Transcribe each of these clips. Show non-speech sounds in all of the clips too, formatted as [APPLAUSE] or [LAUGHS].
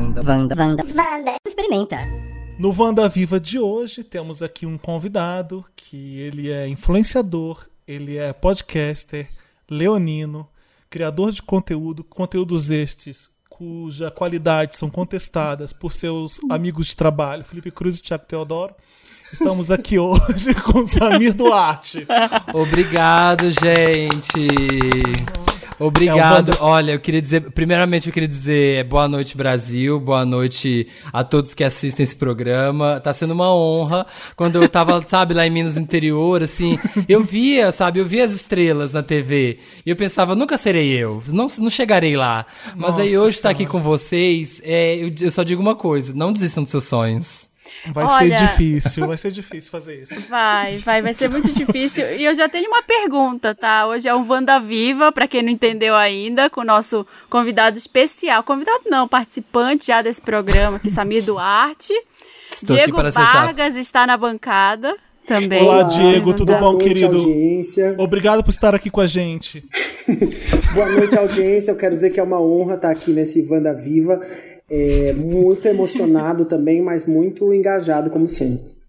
Wanda, Wanda, Wanda, Wanda. Experimenta. No Wanda Viva de hoje, temos aqui um convidado que ele é influenciador, ele é podcaster, leonino, criador de conteúdo, conteúdos estes cuja qualidade são contestadas por seus amigos de trabalho, Felipe Cruz e Tiago Teodoro. Estamos aqui [LAUGHS] hoje com Samir Duarte. Obrigado, gente. Obrigado. É um Olha, eu queria dizer, primeiramente eu queria dizer boa noite Brasil, boa noite a todos que assistem esse programa. Tá sendo uma honra. Quando eu tava, [LAUGHS] sabe, lá em Minas Interior, assim, eu via, sabe, eu via as estrelas na TV e eu pensava, nunca serei eu, não, não chegarei lá. Mas Nossa aí hoje estar aqui Senhora. com vocês, é, eu, eu só digo uma coisa, não desistam dos seus sonhos. Vai Olha- ser difícil, vai ser difícil fazer isso. [LAUGHS] Vai, vai, vai ser muito difícil. E eu já tenho uma pergunta, tá? Hoje é um Wanda Viva, pra quem não entendeu ainda, com o nosso convidado especial. Convidado não, participante já desse programa, aqui, Samir Duarte. Estou aqui Diego para. Vargas está na bancada também. Olá, Diego, tudo Perguntar. bom, Boa noite, querido? audiência. Obrigado por estar aqui com a gente. [LAUGHS] Boa noite, audiência. Eu quero dizer que é uma honra estar aqui nesse Wanda Viva. É, muito emocionado também, mas muito engajado, como sempre.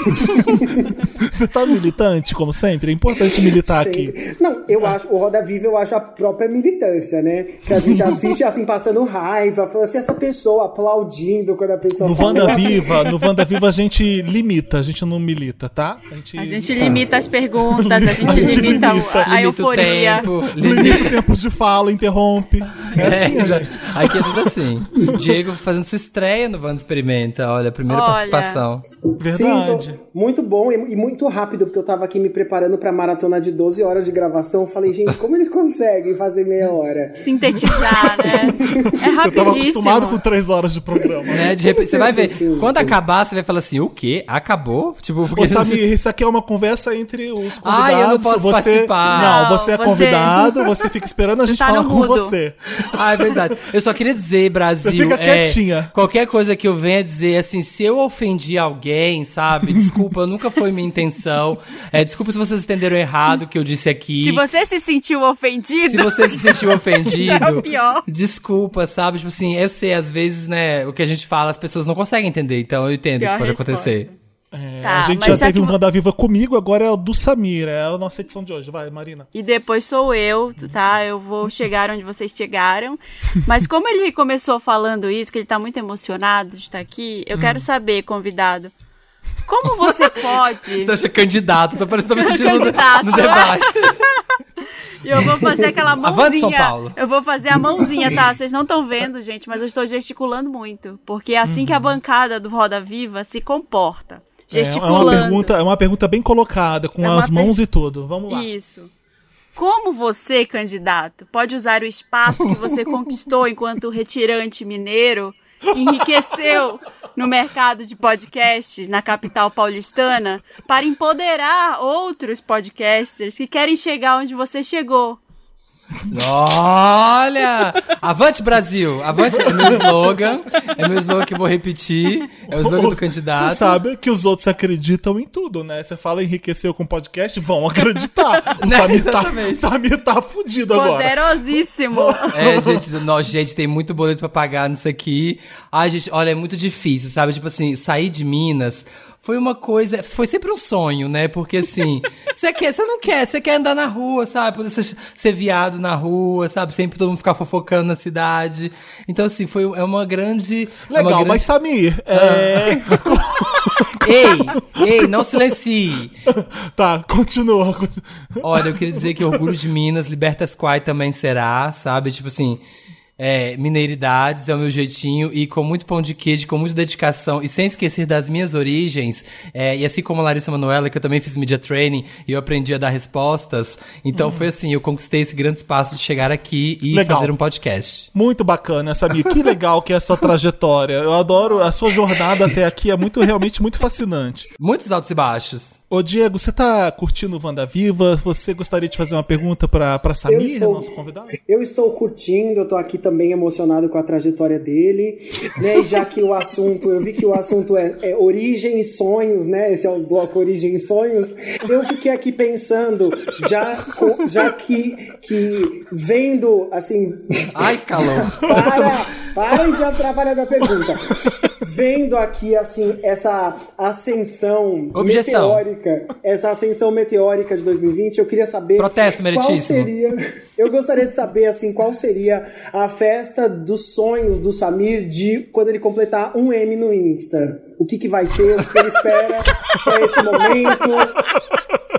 [LAUGHS] Você tá militante, como sempre? É importante militar aqui. Sempre. Não, eu acho, o Roda Viva eu acho a própria militância, né? Que a gente assiste assim, passando raiva, falando assim, essa pessoa aplaudindo quando a pessoa No fala. Wanda Eu acho- Viva, no Wanda Viva a gente limita, a gente não milita, tá? A gente, A gente limita as perguntas, a gente, A gente limita, limita. a, a Limita o euforia. tempo, limita o tempo de fala, interrompe. É, exato. Aqui é tudo assim. Diego fazendo sua estreia no Bando Experimenta. Olha, primeira Olha. participação. Verdade. Sim, muito bom e, e muito rápido, porque eu tava aqui me preparando pra maratona de 12 horas de gravação. Eu falei, gente, como eles conseguem fazer meia hora? Sintetizar, né? [LAUGHS] É Você tava rapidíssimo. acostumado com três horas de programa. Né? De repente, você vai ver. Sim, sim. Quando acabar, você vai falar assim: o quê? Acabou? Tipo, porque Ô, [LAUGHS] Samir, isso aqui é uma conversa entre os convidados. Ai, eu não posso você... participar. Não, você é você- convidado, [LAUGHS] você fica esperando a gente Tá falar com você. Ah, é verdade. Eu só queria dizer, Brasil. Você fica é, quietinha. qualquer coisa que eu venha dizer, assim, se eu ofendi alguém, sabe? Desculpa, nunca foi minha intenção. É, desculpa se vocês entenderam errado o que eu disse aqui. Se você se sentiu ofendido, Se você se sentiu ofendido, [LAUGHS] Já é o pior. desculpa, sabe? Tipo assim, eu sei, às vezes, né, o que a gente fala, as pessoas não conseguem entender, então eu entendo o Pior que pode resposta. acontecer. É, Tá, a gente já já teve que um Wanda Viva comigo, agora é o do Samir. É a nossa edição de hoje. Vai, Marina. E depois sou eu, tá? Eu vou chegar onde vocês chegaram. Mas como ele começou falando isso, que ele tá muito emocionado de estar aqui, eu Hum. quero saber, convidado, como você pode. [LAUGHS] Você acha candidato, tô parecendo me sentindo no, Candidato. no debate. [LAUGHS] E eu vou fazer aquela Avante, São mãozinha. Paulo. Eu vou fazer a mãozinha, tá? Vocês não estão vendo, gente, mas eu estou gesticulando muito. Porque é assim que a bancada do Roda Viva se comporta. Uhum. É, é Gesticulando. uma pergunta, é uma pergunta bem colocada, com É as per- mãos e tudo. Vamos lá. Isso. Como você, candidato, pode usar o espaço que você [LAUGHS] conquistou enquanto retirante mineiro, que enriqueceu no mercado de podcasts na capital paulistana, para empoderar outros podcasters que querem chegar onde você chegou? Olha! Avante Brasil! Avante é meu slogan. É meu slogan que eu vou repetir. É o slogan do candidato. Você sabe que os outros acreditam em tudo, né? Você fala enriqueceu com podcast, vão acreditar. [LAUGHS] O Né, Samir, tá, exatamente. Samir tá fudido agora. Poderosíssimo! É, gente, nós, gente, tem muito boleto pra pagar nisso aqui. Ai, gente, olha, é muito difícil, sabe? Tipo assim, sair de Minas foi uma coisa. Foi sempre um sonho, né? Porque assim, [LAUGHS] você quer, você não quer, você quer andar na rua, sabe? Poder ser, ser viado na rua, sabe? Sempre todo mundo ficar fofocando na cidade. Então, assim, foi é uma grande. é uma Legal, grande... mas Samir, é... [LAUGHS] Ei, ei, não silencie. [LAUGHS] tá, continua. Olha, eu queria dizer que Orgulho de Minas, Libertas Quai também será, sabe? Tipo assim, é, mineiridades é o meu jeitinho e com muito pão de queijo, com muita dedicação e sem esquecer das minhas origens. é, e assim como a Larissa Manoela, que eu também fiz media training e eu aprendi a dar respostas. Então foi assim, eu conquistei esse grande espaço de chegar aqui e Legal. fazer um podcast. Muito bacana, Samir. Que legal que é a sua [LAUGHS] trajetória. Eu adoro a sua jornada até aqui, é muito realmente muito fascinante. Muitos altos e baixos. Ô Diego, você tá curtindo o Wanda Viva? Você gostaria de fazer uma pergunta pra, pra Samir, estou- nosso convidado? Eu estou curtindo, eu tô aqui também emocionado com a trajetória dele, né? Já que o assunto, eu vi que o assunto é, é origem e sonhos, né? Esse é o bloco Origem e Sonhos. Eu fiquei aqui pensando, já, já que, que vendo, assim, Ai, calor. [LAUGHS] para, parem de atrapalhar minha pergunta. Vendo aqui, assim, essa ascensão Objeção. meteórica, essa ascensão meteórica de 2020, eu queria saber Protesto qual seria... Eu gostaria de saber, assim, qual seria a festa dos sonhos do Samir de quando ele completar um M no Insta. O que que vai ter, o que ele espera pra esse momento.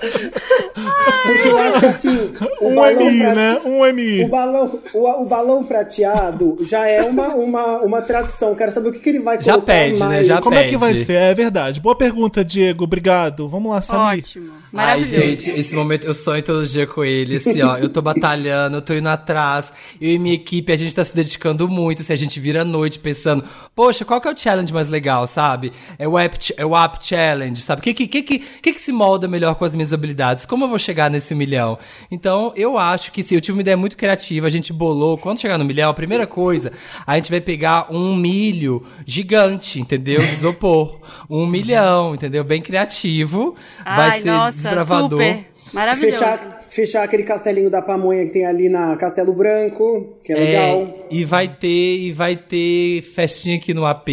[LAUGHS] Porque eu acho que, assim, Um MI, prate- né? Um MI. o balão, o, o balão prateado já é uma, uma, uma tradição. Quero saber o que, que ele vai Já colocar pede, né? mais. Já Como é que vai Pede. ser? É verdade. Boa pergunta, Diego. Obrigado. Vamos lá, Samir. Ótimo. Ai, gente, esse momento eu sonho todo dia com ele, assim, ó. Eu tô batalhando, eu tô indo atrás. Eu e minha equipe, a gente tá se dedicando muito. Assim, a gente vira a noite pensando, poxa, qual que é o challenge mais legal, sabe? É o app, é o app challenge, sabe? O que, que, que, que, que que se molda melhor com as minhas habilidades? Como eu vou chegar nesse milhão? Então, eu acho que sim, eu tive uma ideia muito criativa, a gente bolou. Quando chegar no milhão, a primeira coisa, a gente vai pegar um milho gigante, entendeu? De isopor. Um milhão, entendeu? Bem criativo. vai Ai, ser nossa, desbravador. super. Maravilhoso. Fechar, fechar aquele castelinho da pamonha que tem ali na Castelo Branco, que é, legal. É, e vai ter, e vai ter festinha aqui no AP.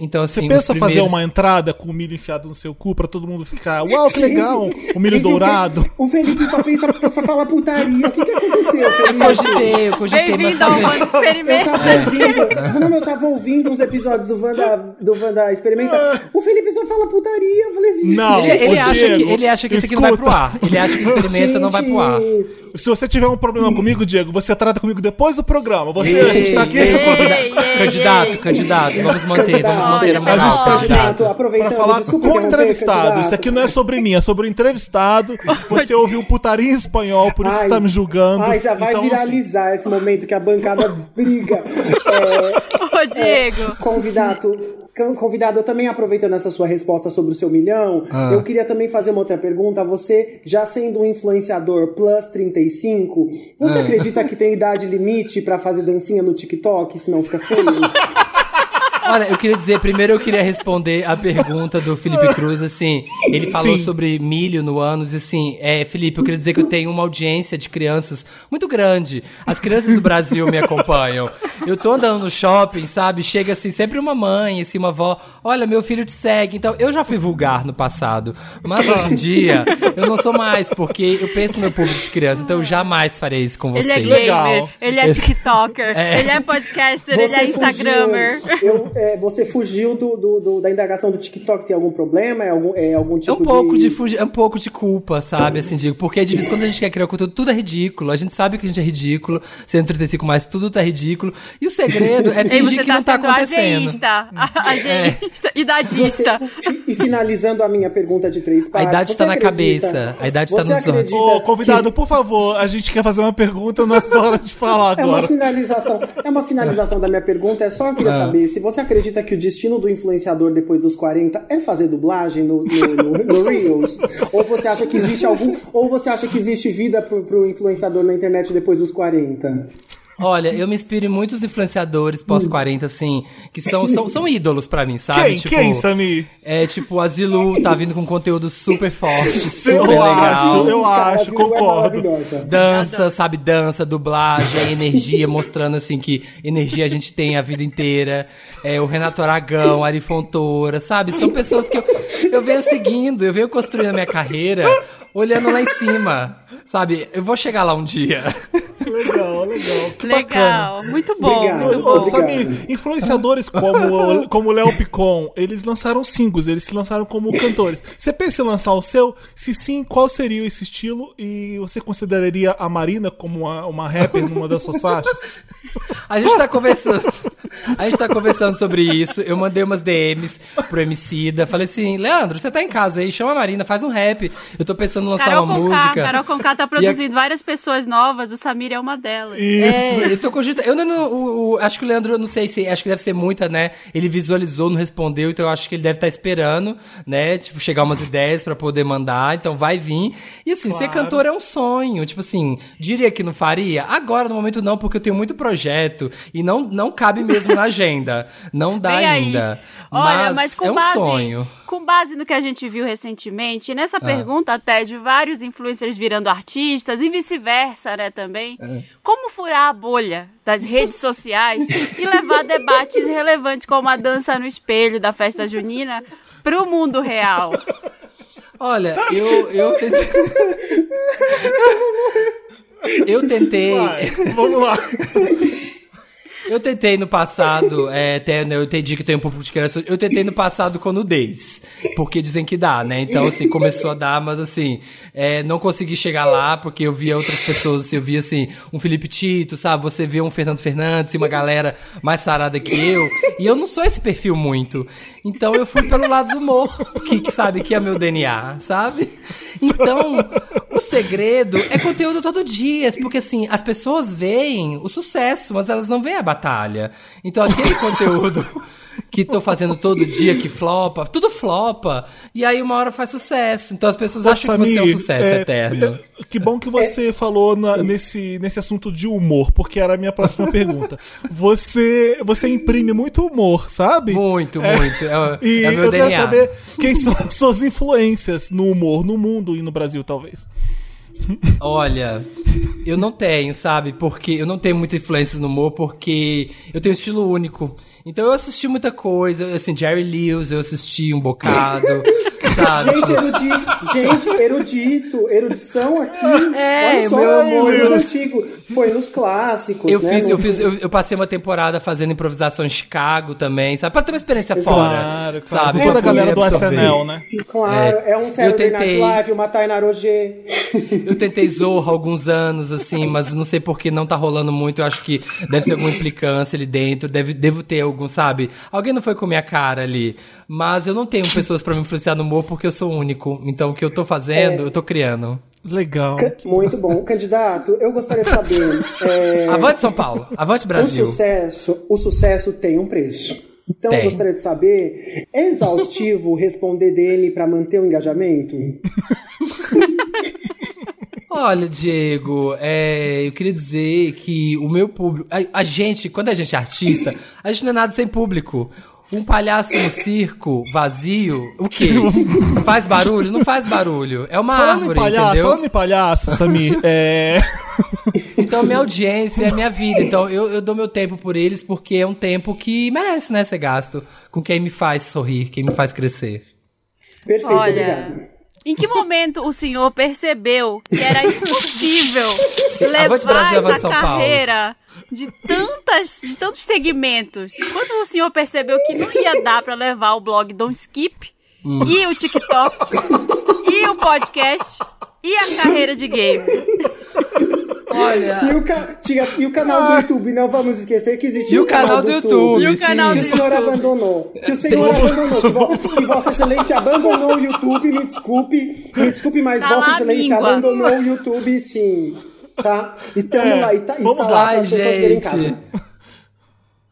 Então, assim, Você pensa os fazer primeiros... uma entrada com o milho enfiado no seu cu pra todo mundo ficar, uau, que [LAUGHS] Gente, legal, o milho gente, dourado. O, Felipe só pensa, só fala putaria. O que, que aconteceu, Eu Felipe? cogitei, eu cogitei, Bem-vindo ao. Wanda Eu Experimenta. tava ouvindo, eu tava ouvindo uns episódios do Wanda, do Wanda Experimenta, o Felipe só fala putaria. Eu falei assim, Não. Ele, ele acha Diego, que, ele acha que isso aqui não vai pro ar. Ele acha que experimenta não vai pro ar. Se você tiver um problema comigo, Diego, você trata comigo depois do programa. Você, a gente tá aqui Ei, ei, Ei, ei, candidato, ei. candidato, vamos manter, Candidato. vamos manter a moral, a gente tá candidato. Candidato, aproveitando, pra falar desculpa com o entrevistado. Isso aqui não é sobre mim, é sobre o entrevistado. [LAUGHS] Você ouviu putaria em espanhol, por isso Ai, você tá me julgando. Ai, já vai Então, assim, viralizar esse momento que a bancada briga. [LAUGHS] É, Ô, Diego. convidado, con- convidado, eu também aproveitando essa sua resposta sobre o seu milhão, Ah. eu queria também fazer uma outra pergunta. Você, já sendo um influenciador plus 35, você Ah. acredita que tem idade limite pra fazer dancinha no TikTok, senão fica feio? [LAUGHS] Olha, eu queria dizer, primeiro eu queria responder a pergunta do Felipe Cruz, assim, ele falou Sim. sobre milho no ânus, e assim, é, Felipe, eu queria dizer que eu tenho uma audiência de crianças muito grande. As crianças do Brasil me acompanham. Eu tô andando no shopping, sabe? Chega assim, sempre uma mãe, assim, uma avó, olha, meu filho te segue. Então, eu já fui vulgar no passado, mas hoje em dia, eu não sou mais, porque eu penso no meu público de criança, então eu jamais farei isso com Ele vocês. é gamer, Legal. ele é TikToker, ele é podcaster, ele é Instagrammer. Fugiu, eu- é, você fugiu do, do- do- da indagação do TikTok, tem algum problema? É algum, é algum É tipo um pouco de, fugi- é um pouco de culpa, sabe? Assim, digo, porque é difícil quando a gente quer criar conteúdo, tudo é ridículo. A gente sabe que a gente é ridículo, sendo 35 mais, tudo tá ridículo. E o segredo é fingir você que não tá sendo acontecendo. ageísta, a- [LAUGHS] ageísta, idadista. Você- e finalizando a minha pergunta de três partes. idade você tá na cabeça, a idade tá você nos olhos. Ô, convidado, que por favor, a gente quer fazer uma pergunta, não é hora de falar É uma agora. finalização. É uma finalização da minha pergunta. É só eu Ah. queria saber se você acredita que o destino do influenciador depois dos 40 é fazer dublagem no, no, no- no [LAUGHS] Reels? Ou você acha que existe algum. Ou você acha que existe vida pro, pro influenciador na internet depois dos 40? Olha, eu me inspiro em muitos influenciadores pós-40, assim, que são, são, são ídolos pra mim, sabe? Quem? Tipo, Quem, Samir? É tipo, o Azilu tá vindo com conteúdo super forte, super Eu legal. acho, eu Cara, acho, a Zilu é concordo. Dança, sabe? Dança, dublagem, energia, mostrando assim que energia a gente tem a vida inteira. É, o Renato Aragão, Ari Fontoura, sabe? São pessoas que eu, eu venho seguindo, eu venho construindo a minha carreira olhando lá em cima. Sabe? Eu vou chegar lá um dia. Legal, legal. Que bacana. Legal, muito bom, Obrigado. muito bom. Obrigado. Sabe, influenciadores como como o Léo Picon, eles lançaram singles, eles se lançaram como cantores. Você pensa em lançar o seu? Se sim, qual seria esse estilo? E você consideraria a Marina como uma, uma rapper numa das suas faixas? A gente tá conversando. A gente tá conversando sobre isso. Eu mandei umas DMs pro Emicida. Falei assim, Leandro, você tá em casa aí, chama a Marina, faz um rap. Eu tô pensando em lançar Carol uma Conká, música. Carol Conká tá produzindo várias pessoas novas, o Samir é uma delas. É, eu tô cogitando. Eu não, não- o- o- acho que o Leandro, não sei se. Acho que deve ser muita, né? Ele visualizou, não respondeu, então eu acho que ele deve estar esperando, né? Tipo, chegar umas ideias pra poder mandar. Então vai vir. E assim, ser Claro. cantor é um sonho. Tipo assim, diria que não faria? Agora, no momento, não, porque eu tenho muito projeto e não, não cabe mesmo na agenda. Não dá Vem aí. ainda. Olha, mas, mas com é um base, sonho. com base no que a gente viu recentemente, e nessa Ah. pergunta até de vários influencers virando artistas e vice-versa, né, também. É. Como furar a bolha das redes [LAUGHS] sociais e levar debates relevantes como a dança no espelho da festa junina pro mundo real? Olha, eu, eu tentei. [LAUGHS] Eu tentei. Vai, vamos lá. [LAUGHS] Eu tentei no passado, é, até, né, eu entendi que tem um pouco de criança. Eu tentei no passado com nudez. Porque dizem que dá, né? Então, assim, começou a dar, mas assim, é, não consegui chegar lá, porque eu via outras pessoas, assim, eu via assim, um Felipe Tito, sabe? Você vê um Fernando Fernandes, uma galera mais sarada que eu. E eu não sou esse perfil muito. Então eu fui pelo lado do humor, que, que sabe que é meu DNA, sabe? Então, o segredo é conteúdo todo dia, porque assim, as pessoas veem o sucesso, mas elas não veem a batalha. Então, aquele [LAUGHS] conteúdo que tô fazendo todo dia, que flopa, tudo flopa, e aí uma hora faz sucesso. Então as pessoas acham que você é um sucesso é, eterno. é, que bom que você falou na- nesse, nesse assunto de humor, porque era a minha próxima [LAUGHS] pergunta. Você, você imprime muito humor, sabe? Muito, muito. É, E é meu eu DNA. quero saber quem são suas influências no humor, no mundo e no Brasil, talvez. Olha, eu não tenho, sabe? Porque eu não tenho muita influência no humor, porque eu tenho um estilo único. Então eu assisti muita coisa, assim, Jerry Lewis, eu assisti um bocado, [LAUGHS] sabe? Gente, erudito, gente, erudito, erudição aqui. É, Olha só, meu amor, foi nos eu- antigos, foi nos clássicos. Eu né? fiz, eu fiz, eu, eu passei uma temporada fazendo improvisação em Chicago também, sabe? Pra ter uma experiência Exato. fora, Claro, claro. sabe? Toda a galera do. SNL, né? Claro, é, um Eu Saturday Night tentei. Live, uma Tainá Roger. Eu tentei Zorra há alguns anos, assim, mas não sei por que não tá rolando muito. Eu acho que deve ser alguma implicância ali dentro, deve, devo ter algum, sabe? Alguém não foi com minha cara ali. Mas eu não tenho pessoas pra me influenciar no humor porque eu sou único. Então o que eu tô fazendo, eu tô criando. Legal. Muito bom. Candidato, eu gostaria de saber. [LAUGHS] é, Avante São Paulo, avante o Brasil. sucesso, o sucesso tem um preço. Então, eu Tem. gostaria de saber, é exaustivo [LAUGHS] responder DM para manter o engajamento? [LAUGHS] Olha, Diego, é, eu queria dizer que o meu público. A, a gente, quando a gente é artista, a gente não é nada sem público. Um palhaço no circo, vazio, o quê? [LAUGHS] Faz barulho? Não faz barulho. É uma Falando em árvore, palhaço, entendeu? falando em palhaço, Samir, é... [LAUGHS] Então, minha audiência é minha vida. Então, eu, eu dou meu tempo por eles porque é um tempo que merece, né, ser gasto com quem me faz sorrir, quem me faz crescer. Perfeito, Olha, obrigado. em que momento o senhor percebeu que era impossível [LAUGHS] levar Avante Brasil, essa carreira de tantas, de tantos segmentos? Quando o senhor percebeu que não ia dar pra levar o blog Don't Skip Hum. e o TikTok e o podcast e a carreira de game? Olha. E o, ca- e o canal do YouTube, não vamos esquecer que existia E o canal do YouTube, E o canal Que do o senhor YouTube. abandonou. Que o senhor abandonou. Que, vo- que Vossa Excelência abandonou o YouTube. Me desculpe. Me desculpe, mas Tá Vossa Excelência míngua. abandonou o YouTube, sim. Tá? E tamo É, lá. E tá, vamos lá, lá gente.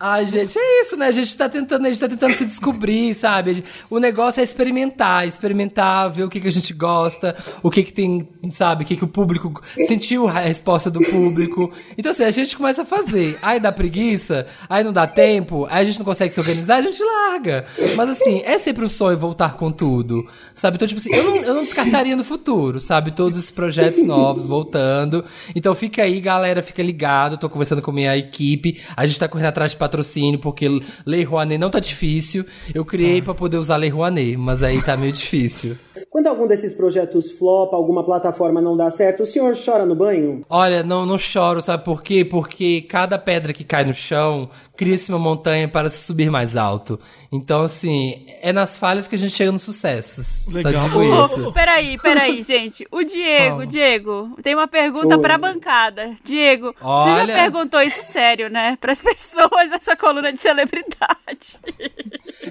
Ai, gente, é isso, né? A gente tá tentando, a gente tá tentando se descobrir, sabe? A O negócio é experimentar, experimentar, ver o que, que a gente gosta, o que que tem, sabe? O que que o público sentiu a resposta do público. Então, assim, a gente começa a fazer. Aí dá preguiça, aí não dá tempo, aí a gente não consegue se organizar, a gente larga. Mas, assim, é sempre um sonho voltar com tudo, sabe? Então, tipo assim, eu não, eu não descartaria no futuro, sabe? Todos esses projetos novos voltando. Então, fica aí, galera, fica ligado. Tô conversando com minha equipe. A gente tá correndo atrás de patrocínio, porque Lei Rouanet não tá difícil. Eu criei pra poder usar Lei Rouanet, mas aí tá meio difícil. [LAUGHS] Quando algum desses projetos flopa, alguma plataforma não dá certo, o senhor chora no banho? Olha, não, não choro, sabe por quê? Porque cada pedra que cai no chão cria-se uma montanha para se subir mais alto. Então, assim, é nas falhas que a gente chega nos sucessos. Legal. Só digo isso. peraí, peraí, [LAUGHS] gente. O Diego, Fala. Diego, tem uma pergunta Oi. pra bancada. Diego, você já Olha. perguntou isso sério, né? Pras [LAUGHS] pessoas dessa coluna de celebridade.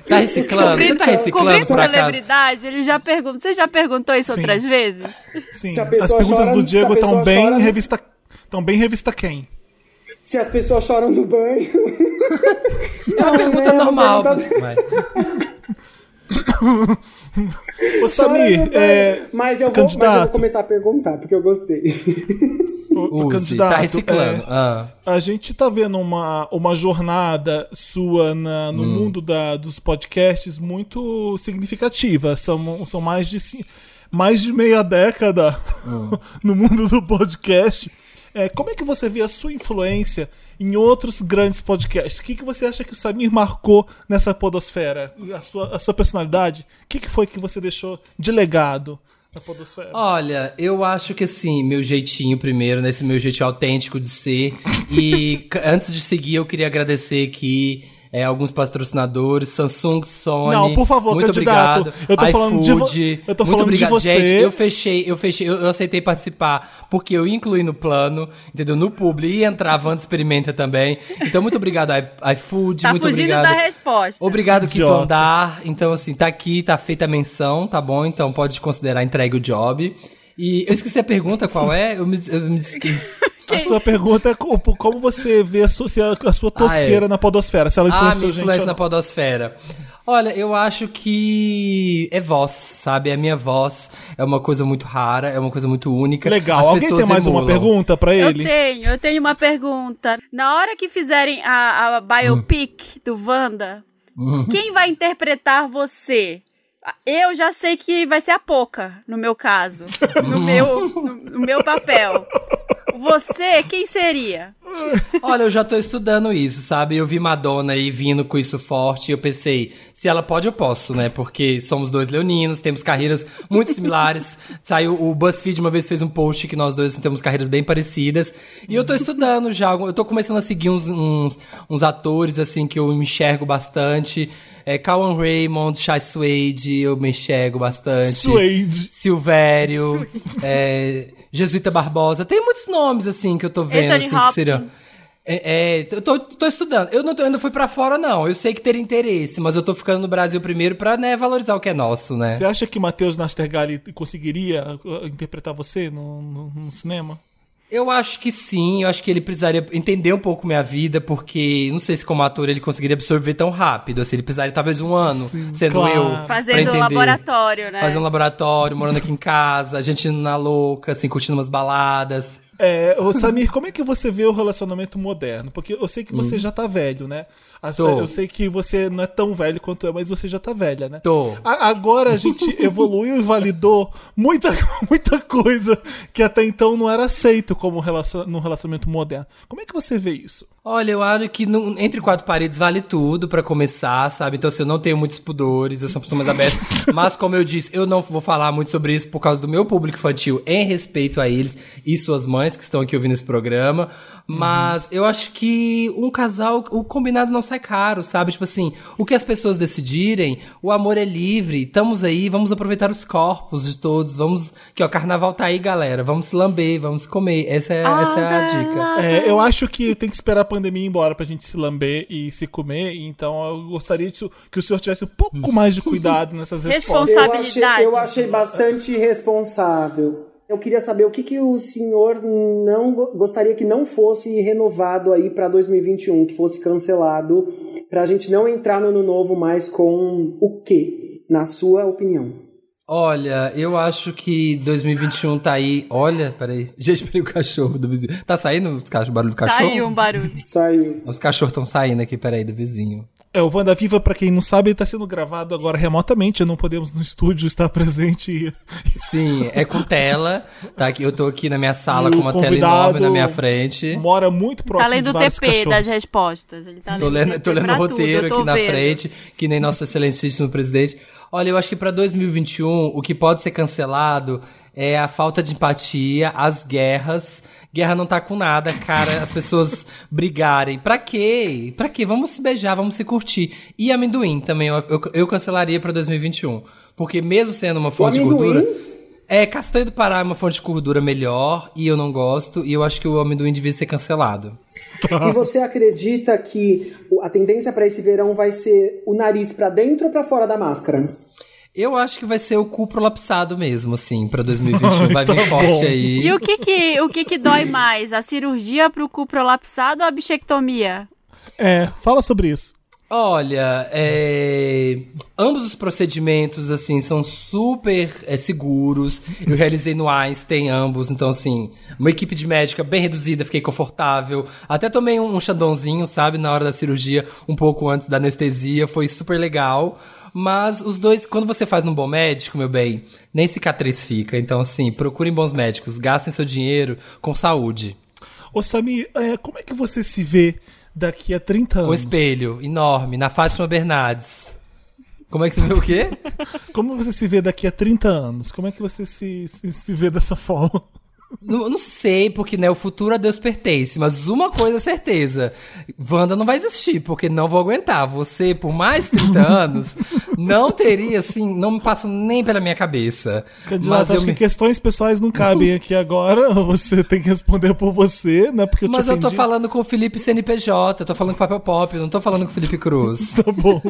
Tá reciclando? Você tá reciclando Cobrindo por acaso? celebridade, ele já pergunta. Você já perguntou isso Sim. outras vezes? Sim. A As perguntas chora- do a Diego estão bem chora- revista. Estão bem revista quem? Se as pessoas choram no banho. É uma pergunta é uma normal. pergunta- mas- [LAUGHS] Ô, Samir, é, mas, eu vou, mas eu vou começar a perguntar, porque eu gostei. o, o Use, candidato. tá reciclando. é, Ah. A gente tá vendo uma, uma jornada sua na- no mundo da, dos podcasts muito significativa. São, são mais, de, mais de meia década [LAUGHS] no mundo do podcast. É, como é que você vê a sua influência em outros grandes podcasts? O que, que você acha que o Samir marcou nessa podosfera? A sua, a sua personalidade? O que, que foi que você deixou de legado na podosfera? Olha, eu acho que assim, meu jeitinho primeiro, nesse meu jeitinho autêntico de ser. E [LAUGHS] antes de seguir, eu queria agradecer aqui é, alguns patrocinadores, Samsung, Sony. Não, por favor, muito candidato, obrigado. eu tô falando de vo- iFood, eu tô muito falando de obrigado, você. gente. Eu fechei, eu fechei, eu, eu aceitei participar porque eu incluí no plano, entendeu? No publi e entrava antes experimenta também. Então muito obrigado iFood, Tá muito fugindo obrigado. da resposta. Obrigado, Quinto. Andar. Então, assim, tá aqui, tá feita a menção, tá bom? Então pode considerar entregue o job. E eu esqueci a pergunta, qual é? Eu me, eu me esqueci. [LAUGHS] A sua pergunta é co- como você vê a sua, a, sua tosqueira Ah, é. na podosfera, se ela Ah, influenciou minha gente influência ou na podosfera. Olha, eu acho que é voz, sabe? A minha voz é uma coisa muito rara, é uma coisa muito única. Legal. As Alguém pessoas tem mais uma emulam. pergunta pra Eu ele? tenho, eu tenho uma pergunta. Na hora que fizerem a, a biopic do Wanda, quem vai interpretar você? Eu já sei que vai ser a Poca, no meu caso. No meu, no, no meu papel. [LAUGHS] Você, quem seria? Olha, eu já tô estudando isso, sabe? Eu vi Madonna aí vindo com isso forte e eu pensei, se ela pode, eu posso, né? Porque somos dois leoninos, temos carreiras muito similares. [LAUGHS] Saiu o BuzzFeed uma vez fez um post que nós dois temos carreiras bem parecidas. E eu tô estudando já, eu tô começando a seguir uns, uns, uns atores, assim, que eu me enxergo bastante. É, Cowan Raymond, Chai Suede, eu me enxergo bastante. Suede. Silvério, é, Jesuíta Barbosa. Tem muitos nomes, assim, que eu tô vendo, Anthony assim, que seriam. É, é, eu tô, tô estudando. Eu não tô, eu não fui pra fora, não. Eu sei que teria interesse, mas eu tô ficando no Brasil primeiro pra, né, valorizar o que é nosso, né? Você acha que Matheus Nastergalli conseguiria uh, interpretar você no, no- no cinema? Eu acho que sim, eu acho que ele precisaria entender um pouco minha vida, porque não sei se como ator ele conseguiria absorver tão rápido, assim, ele precisaria talvez um ano sendo claro. eu. Fazendo entender. laboratório, né? Fazendo um laboratório, morando aqui em casa, a gente indo na louca, assim, curtindo umas baladas. É, ô Samir, como é que você vê o relacionamento moderno? Porque eu sei que você já tá velho, né? Tô. Eu sei que você não é tão velho quanto eu, mas você já tá velha, né? Tô. A- agora a gente [LAUGHS] evoluiu e validou muita, muita coisa que até então não era aceito como relacion, no relacionamento moderno. Como é que você vê isso? Olha, eu acho que no- entre quatro paredes vale tudo pra começar, sabe? Então, assim, eu não tenho muitos pudores, eu sou uma pessoa mais aberta. [LAUGHS] Mas, como eu disse, eu não vou falar muito sobre isso por causa do meu público infantil, em respeito a eles e suas mães que estão aqui ouvindo esse programa. Mas eu acho que um casal, o combinado não sai caro, sabe? Tipo assim, o que as pessoas decidirem, o amor é livre, estamos aí, vamos aproveitar os corpos de todos, vamos. Que ó, carnaval tá aí, galera. Vamos se lamber, vamos comer. Essa é, essa é a dica. É, eu acho que tem que esperar a pandemia ir embora pra gente se lamber e se comer. Então eu gostaria de- que o senhor tivesse um pouco mais de cuidado nessas [LAUGHS] respostas. Eu achei, eu achei bastante responsável. Eu queria saber o que, que o senhor não go- gostaria que não fosse renovado aí para 2021, que fosse cancelado, pra gente não entrar no ano novo mais com o quê, na sua opinião? Olha, eu acho que 2021 tá aí. Olha, peraí. [LAUGHS] Gente, peraí o cachorro do vizinho. Tá saindo os cachorros, barulho do cachorro? Saiu um barulho. Saiu. Os cachorros estão saindo aqui, peraí, do vizinho. É, o Wanda Viva, pra quem não sabe, ele tá sendo gravado agora remotamente. Não podemos no estúdio estar presente. Sim, é com tela. Tá aqui, eu tô aqui na minha sala E com uma tela enorme na minha frente. Mora muito Tá próximo lendo de o vários TP cachorros. das respostas. Ele tá Tô lendo, lendo, tô lendo o tudo, roteiro tô aqui na vendo. frente, que nem nosso excelentíssimo presidente. Olha, eu acho que pra 2021 o que pode ser cancelado é a falta de empatia, as guerras. Guerra não tá com nada, cara. As pessoas brigarem. Pra quê? Pra quê? Vamos se beijar, vamos se curtir. E amendoim também, eu, eu, eu cancelaria pra 2021. Porque mesmo sendo uma fonte de gordura. É, castanha do Pará é uma fonte de gordura melhor e eu não gosto. E eu acho que o amendoim devia ser cancelado. E você acredita que a tendência para esse verão vai ser o nariz para dentro ou para fora da máscara? Eu acho que vai ser o cu prolapsado mesmo, assim, pra [LAUGHS] 2021. Vai vir forte aí. E o que que, o que que dói mais? A cirurgia pro cu prolapsado ou a bichectomia? É, fala sobre isso. Olha, é, ambos os procedimentos, assim, são super é, seguros. Eu realizei no Einstein ambos, então, assim, uma equipe de médica bem reduzida, fiquei confortável. Até tomei um, um xandãozinho, sabe, na hora da cirurgia, um pouco antes da anestesia, foi super legal. Mas os dois, quando você faz num bom médico, meu bem, nem cicatriz fica. Então, assim, procurem bons médicos, gastem seu dinheiro com saúde. Ô, Samir, é, como é que você se vê daqui a 30 Com anos? espelho enorme, na Fátima Bernardes. Como é que você vê o quê? [LAUGHS] Como você se vê daqui a 30 anos? Como é que você se, se, se vê dessa forma? Não, não sei, porque né, o futuro a Deus pertence, mas uma coisa é certeza: Wanda não vai existir, porque não vou aguentar. Você, por mais 30 [LAUGHS] anos, não teria, assim, não me passa nem pela minha cabeça. Candidato, Mas eu, acho me- que questões pessoais não cabem aqui agora. [LAUGHS] Você tem que responder por você, né? Porque eu te mas eu tô falando com o Felipe CNPJ, eu tô falando com o Papel Pop, não tô falando com o Felipe Cruz. [LAUGHS] Tá bom.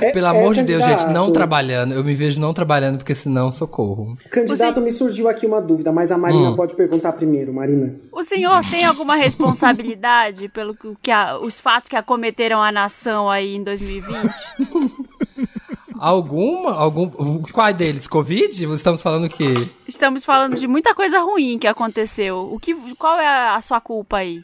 É- Pelo é, amor de Deus, gente, não trabalhando. Eu me vejo não trabalhando, porque senão, socorro. Candidato, me surgiu aqui uma dúvida, mas a Marina pode perguntar primeiro, Marina. O senhor tem alguma responsabilidade [LAUGHS] pelo que que a- os fatos que acometeram a nação aí em 2020? [LAUGHS] Alguma? Algum. Qual deles? Covid? Estamos falando o quê? Estamos falando de muita coisa ruim que aconteceu. O que, qual é a, a sua culpa aí?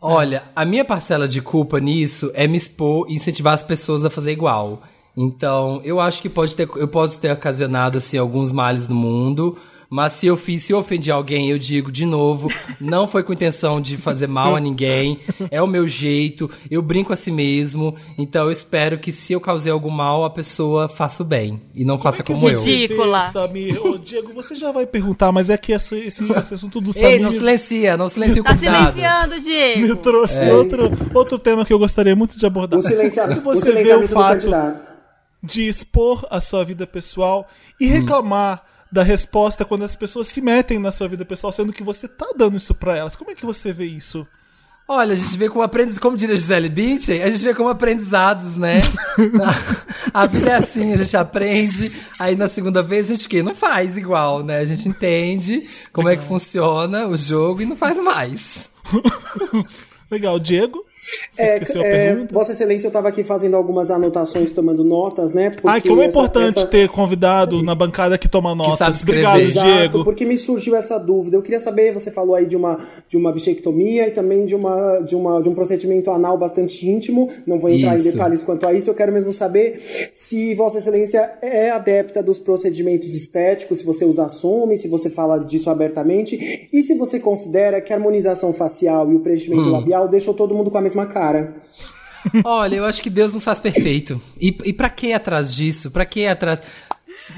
Olha, a minha parcela de culpa nisso é me expor e incentivar as pessoas a fazer igual. Então, eu acho que pode ter, eu posso ter ocasionado assim alguns males no mundo, mas se eu fiz, se eu ofendi alguém, eu digo de novo, não foi com intenção de fazer mal a ninguém, é o meu jeito, eu brinco a si mesmo, então eu espero que se eu causei algum mal, a pessoa faça o bem e não faça como eu. você- Ridícula. Samir? Ô, Diego, você já vai perguntar, mas é que esse, esse, [LAUGHS] esse assunto do Samir Ei, não silencia, não silencia o Tá convidado. silenciando, me Diego. trouxe outro, outro tema que eu gostaria muito de abordar. O, silencia... Quando o você vê o silenciamento do fato candidato. de expor a sua vida pessoal e reclamar da resposta quando as pessoas se metem na sua vida pessoal, sendo que você tá dando isso pra elas. Como é que você vê isso? Olha, a gente vê como aprendiz, como diria Gisele Bündchen, a gente vê como aprendizados, né? [LAUGHS] a vida é assim, a gente aprende, aí na segunda vez a gente o quê? Não faz igual, né? A gente entende como é que funciona o jogo e não faz mais. [LAUGHS] Legal, Diego? Você É, esqueceu a é, pergunta? Vossa Excelência, eu estava aqui fazendo algumas anotações, tomando notas, né? Porque Ai, como é essa- importante essa- ter convidado na bancada que toma notas. escrever. Obrigado, Exato, Diego. porque me surgiu essa dúvida. Eu queria saber, você falou aí de uma, de uma bichectomia e também de, uma, de, uma, de um procedimento anal bastante íntimo. Não vou entrar Isso. em detalhes quanto a isso. Eu quero mesmo saber se Vossa Excelência é adepta dos procedimentos estéticos, se você os assume, se você fala disso abertamente, e se você considera que a harmonização facial e o preenchimento Hum. labial deixou todo mundo com a mesma cara. Olha, eu acho que Deus nos faz perfeito. E, e pra que atrás disso? Pra que atrás?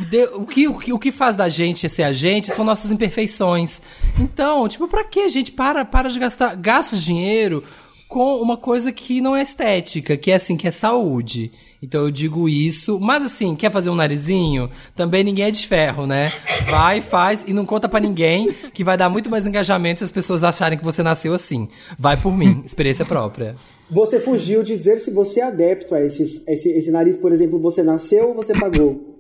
De- o, que, o, que, o que faz da gente ser a gente são nossas imperfeições. Então, tipo, pra que a gente para, para de gastar, gasta dinheiro com uma coisa que não é estética, que é assim, que é saúde. Então eu digo isso, mas assim, quer fazer um narizinho? Também ninguém é de ferro, né? Vai, faz e não conta pra ninguém, que vai dar muito mais engajamento se as pessoas acharem que você nasceu assim. Vai por mim, experiência própria. Você fugiu de dizer se você é adepto a esses, esse, esse nariz, por exemplo, você nasceu ou você pagou?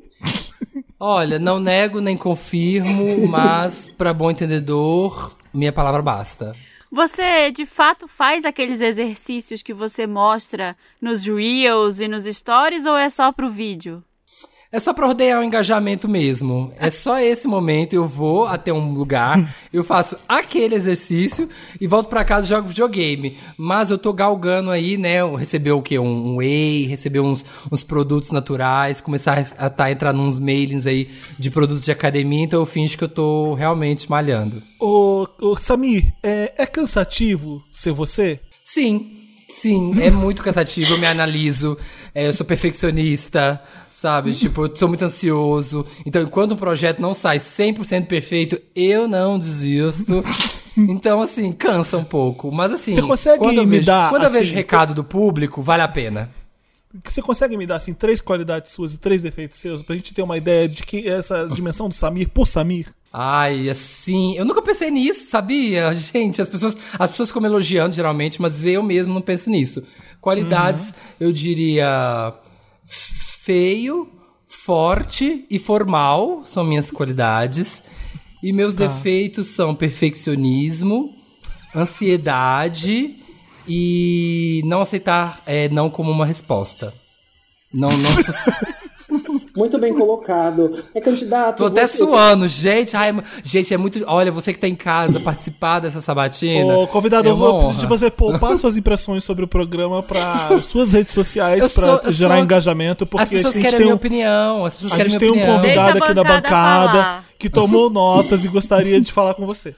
Olha, não nego nem confirmo, mas para bom entendedor, minha palavra basta. Você de fato faz aqueles exercícios que você mostra nos Reels e nos Stories ou é só pro vídeo? É só pra rodear o engajamento mesmo. É só esse momento, eu vou até um lugar, eu faço aquele exercício e volto pra casa e jogo videogame. Mas eu tô galgando aí, né? Receber o quê? Um, um whey, receber uns, uns produtos naturais, começar a tá, entrar nos mailings aí de produtos de academia, então eu finjo que eu tô realmente malhando. Ô, ô, Samir, é, é cansativo ser você? Sim, sim, é muito cansativo, eu me analiso, é, eu sou perfeccionista, sabe? Tipo, eu sou muito ansioso. Então, enquanto um projeto não sai 100% perfeito, eu não desisto. [LAUGHS] Então, assim, cansa um pouco. Mas, assim, Você consegue quando eu me vejo, dar, quando eu assim, vejo recado do público, vale a pena. Você consegue me dar assim três qualidades suas e três defeitos seus pra gente ter uma ideia de que essa [LAUGHS] dimensão do Samir por Samir? Ai, assim, eu nunca pensei nisso, sabia? [LAUGHS] Gente, as pessoas, as pessoas ficam me elogiando geralmente, mas eu mesmo não penso nisso. Qualidades, eu diria feio, forte e formal são minhas qualidades. E meus defeitos são perfeccionismo, ansiedade e não aceitar é, não como uma resposta. Não, não. [LAUGHS] Muito bem colocado. É candidato. Tô até você- suando, gente. Ai, gente, é muito. Olha, você que tá em casa participar dessa sabatina. Ô, convidado, é eu vou pedir de você poupar [LAUGHS] suas impressões sobre o programa para suas redes sociais, Eu para sou- eu gerar sou- engajamento, porque As pessoas a gente querem tem minha um, opinião. As pessoas a querem gente minha tem um opinião. convidado Deixa a aqui da bancada bancada falar. que tomou notas e gostaria de falar com você.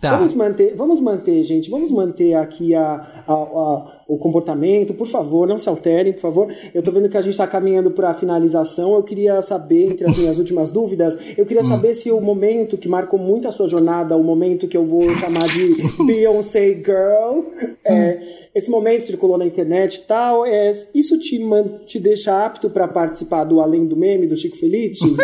Tá. Vamos manter, vamos manter, gente, vamos manter aqui a, a- a- o comportamento, por favor, não se alterem, por favor. Eu tô vendo que a gente está caminhando para a finalização. Eu queeria saber, entre as minhas [LAUGHS] últimas dúvidas, eu queria saber se o momento que marcou muito a sua jornada, o momento que eu vou chamar de [LAUGHS] Beyoncé Girl, é, esse momento circulou na internet e tal, é, isso te, te deixa apto para participar do Além do Meme, do Chico Felice? [LAUGHS]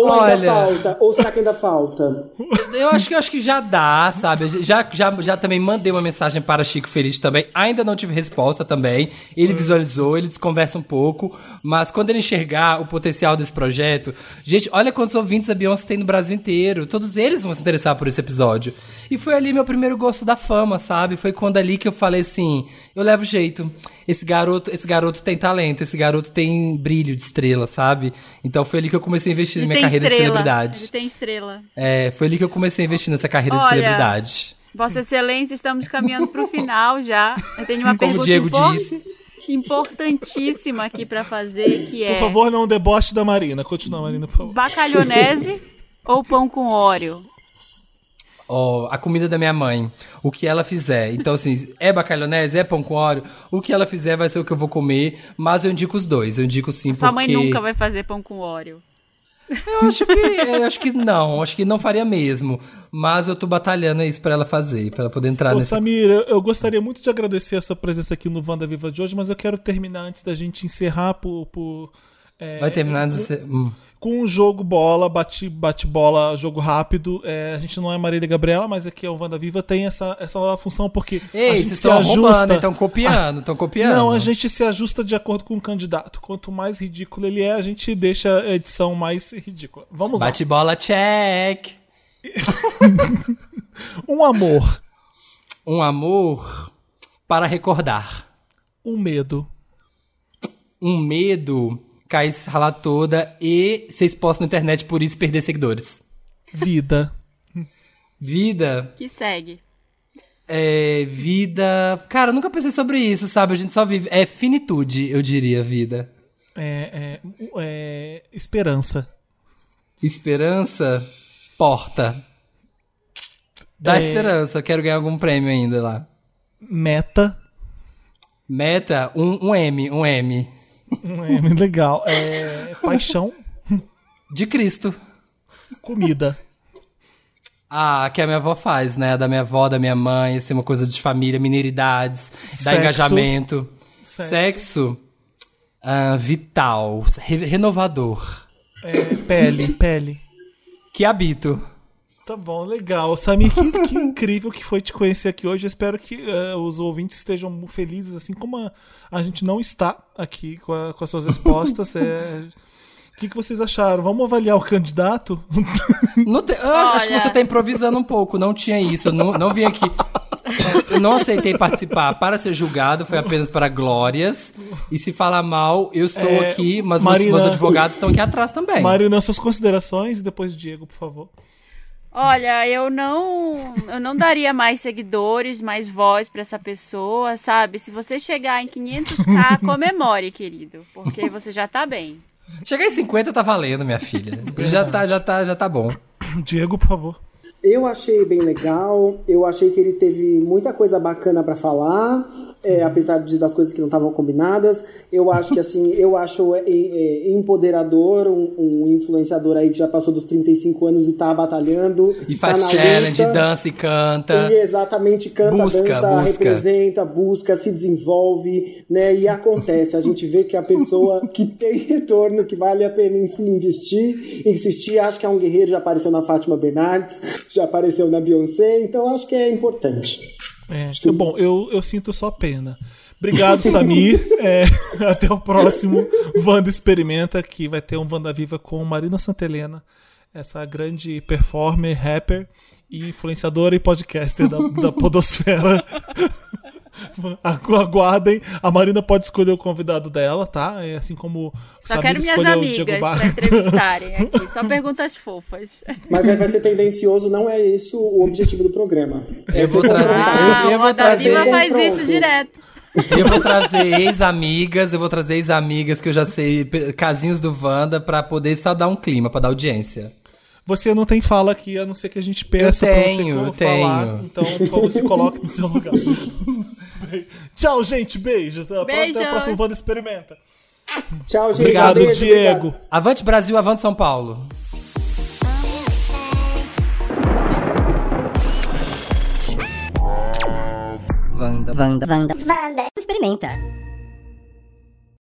Ou ainda Olha. falta? Ou será que ainda falta? Eu acho que eu acho que já dá, sabe? Já, já, já também mandei uma mensagem para Chico Feliz também. Ainda não tive resposta também. Ele visualizou, ele desconversa um pouco. Mas quando ele enxergar o potencial desse projeto. Gente, olha quantos ouvintes a Beyoncé tem no Brasil inteiro. Todos eles vão se interessar por esse episódio. E foi ali meu primeiro gosto da fama, sabe? Foi quando ali que eu falei assim: eu levo jeito. Esse garoto, esse garoto tem talento, esse garoto tem brilho de estrela, sabe? Então foi ali que eu comecei a investir Ele na minha carreira de estrela. celebridade. Ele tem estrela. É, foi ali que eu comecei a investir nessa carreira de Olha, celebridade. Vossa Excelência, estamos caminhando para o final já. Eu tenho uma [LAUGHS] Como o pergunta Diego impor- disse. importantíssima aqui para fazer, que é Por favor, não deboche da Marina. Continua, Marina, por favor. bacalhonese [LAUGHS] ou pão com óleo? Ó, a comida da minha mãe, o que ela fizer. Então, assim, é bacalhonese, é pão com óleo, o que ela fizer vai ser o que eu vou comer, mas eu indico os dois. Eu indico sim, Sua porque... mãe nunca vai fazer pão com óleo. Eu acho que, eu acho que não, acho que não faria mesmo. Mas eu tô batalhando isso pra ela fazer, pra ela poder entrar Ô, nessa... Samir, eu- eu gostaria muito de agradecer a sua presença aqui no Wanda Viva de hoje, mas eu quero terminar antes da gente encerrar por. por, é, Vai terminar de ser... com um jogo bola, bate, bate bola, jogo rápido. É, a gente não é Marília Gabriela, mas aqui é o Wanda Viva, tem essa, essa função porque a Ei, gente vocês se estão roubando, estão copiando, estão copiando. Não, a gente se ajusta de acordo com o candidato. Quanto mais ridículo ele é, a gente deixa a edição mais ridícula. Vamos Bate bola, check. lá. [LAUGHS] Um amor, Um amor para recordar. um medo, um medo cair se ralar toda e ser exposto na internet por isso perder seguidores. vida, Vida, Que segue. é. Vida. Cara, eu nunca pensei sobre isso, sabe? A gente só vive. É finitude, eu diria, vida. é, é, é, esperança, Esperança, porta. Dá É. esperança, quero ganhar algum prêmio ainda lá. meta, Meta, um, um M, um M. M, legal. É, paixão, De Cristo. comida, Ah, que a minha avó faz, né? Da minha avó, da minha mãe, assim, uma coisa de família, mineiridades, dá engajamento. Sexo. Sexo, ah, vital, re- renovador. é, pele, pele. Que habito. Tá bom, legal. Samir, que, que [LAUGHS] incrível que foi te conhecer aqui hoje. Eu espero que eh, os ouvintes estejam felizes, assim como a, a gente não está aqui com, a- com as suas respostas. É, O [LAUGHS] que, que vocês acharam? Vamos avaliar o candidato? Não te- ah, Acho que você tá improvisando um pouco. Não tinha isso. Eu não, não vim aqui. Eu não aceitei participar para ser julgado, foi apenas para glórias. E se falar mal, eu estou É, aqui, mas Marina- meus, meus advogados estão aqui atrás também. Marina, suas considerações e depois Diego, por favor. Olha, eu não, eu não daria mais seguidores, mais voz pra essa pessoa, sabe? Se você chegar em 500k, [LAUGHS] comemore, querido, porque você já tá bem. Chegar em 50 tá valendo, minha filha. Já tá, já tá, já tá bom. Diego, por favor. Eu achei bem legal, eu achei que ele teve muita coisa bacana pra falar, é, apesar de, das coisas que não estavam combinadas. Eu acho que assim, eu acho é, é, empoderador um, um influenciador aí que já passou dos 35 anos e tá batalhando. E tá faz challenge, luta. dança e canta. E exatamente canta, Busca, dança, busca. representa, busca, se desenvolve, né? E acontece. A gente vê que a pessoa [LAUGHS] que tem retorno, que vale a pena em se investir, insistir, acho que é um guerreiro, já apareceu na Fátima Bernardes, já apareceu na Beyoncé, então acho que é importante. É, que bom, eu, eu sinto só pena. Obrigado, Samir. [LAUGHS] É, [LAUGHS] até o próximo Wanda Experimenta, que vai ter um Wanda Viva com Marina Santelena, essa grande performer, rapper e influenciadora e podcaster da, da [LAUGHS] Podosfera. Agu- Aguardem. A Marina pode escolher o convidado dela, tá? É assim como Só Samir quero minhas amigas pra entrevistarem [LAUGHS] aqui. Só perguntas fofas. Mas aí vai ser tendencioso, não é isso o objetivo do programa. É Eu vou ser trazer- confrontado. eu- eu vou a trazer- faz isso direto. Eu vou trazer ex-amigas, eu vou trazer ex-amigas que eu já sei, casinhos do Wanda, pra poder só dar um clima, pra dar audiência. Você não tem fala aqui, a não ser que a gente peça Eu pra tenho, você eu falar. tenho. Então, favor, se coloque no seu lugar. Tchau, gente. Beijo. Até, a próxima- até o próximo Wanda Experimenta. Tchau, gente. Obrigado, Beijo, Diego. obrigado. Avante Brasil, avante São Paulo. Wanda. Wanda. Wanda. Wanda. Experimenta.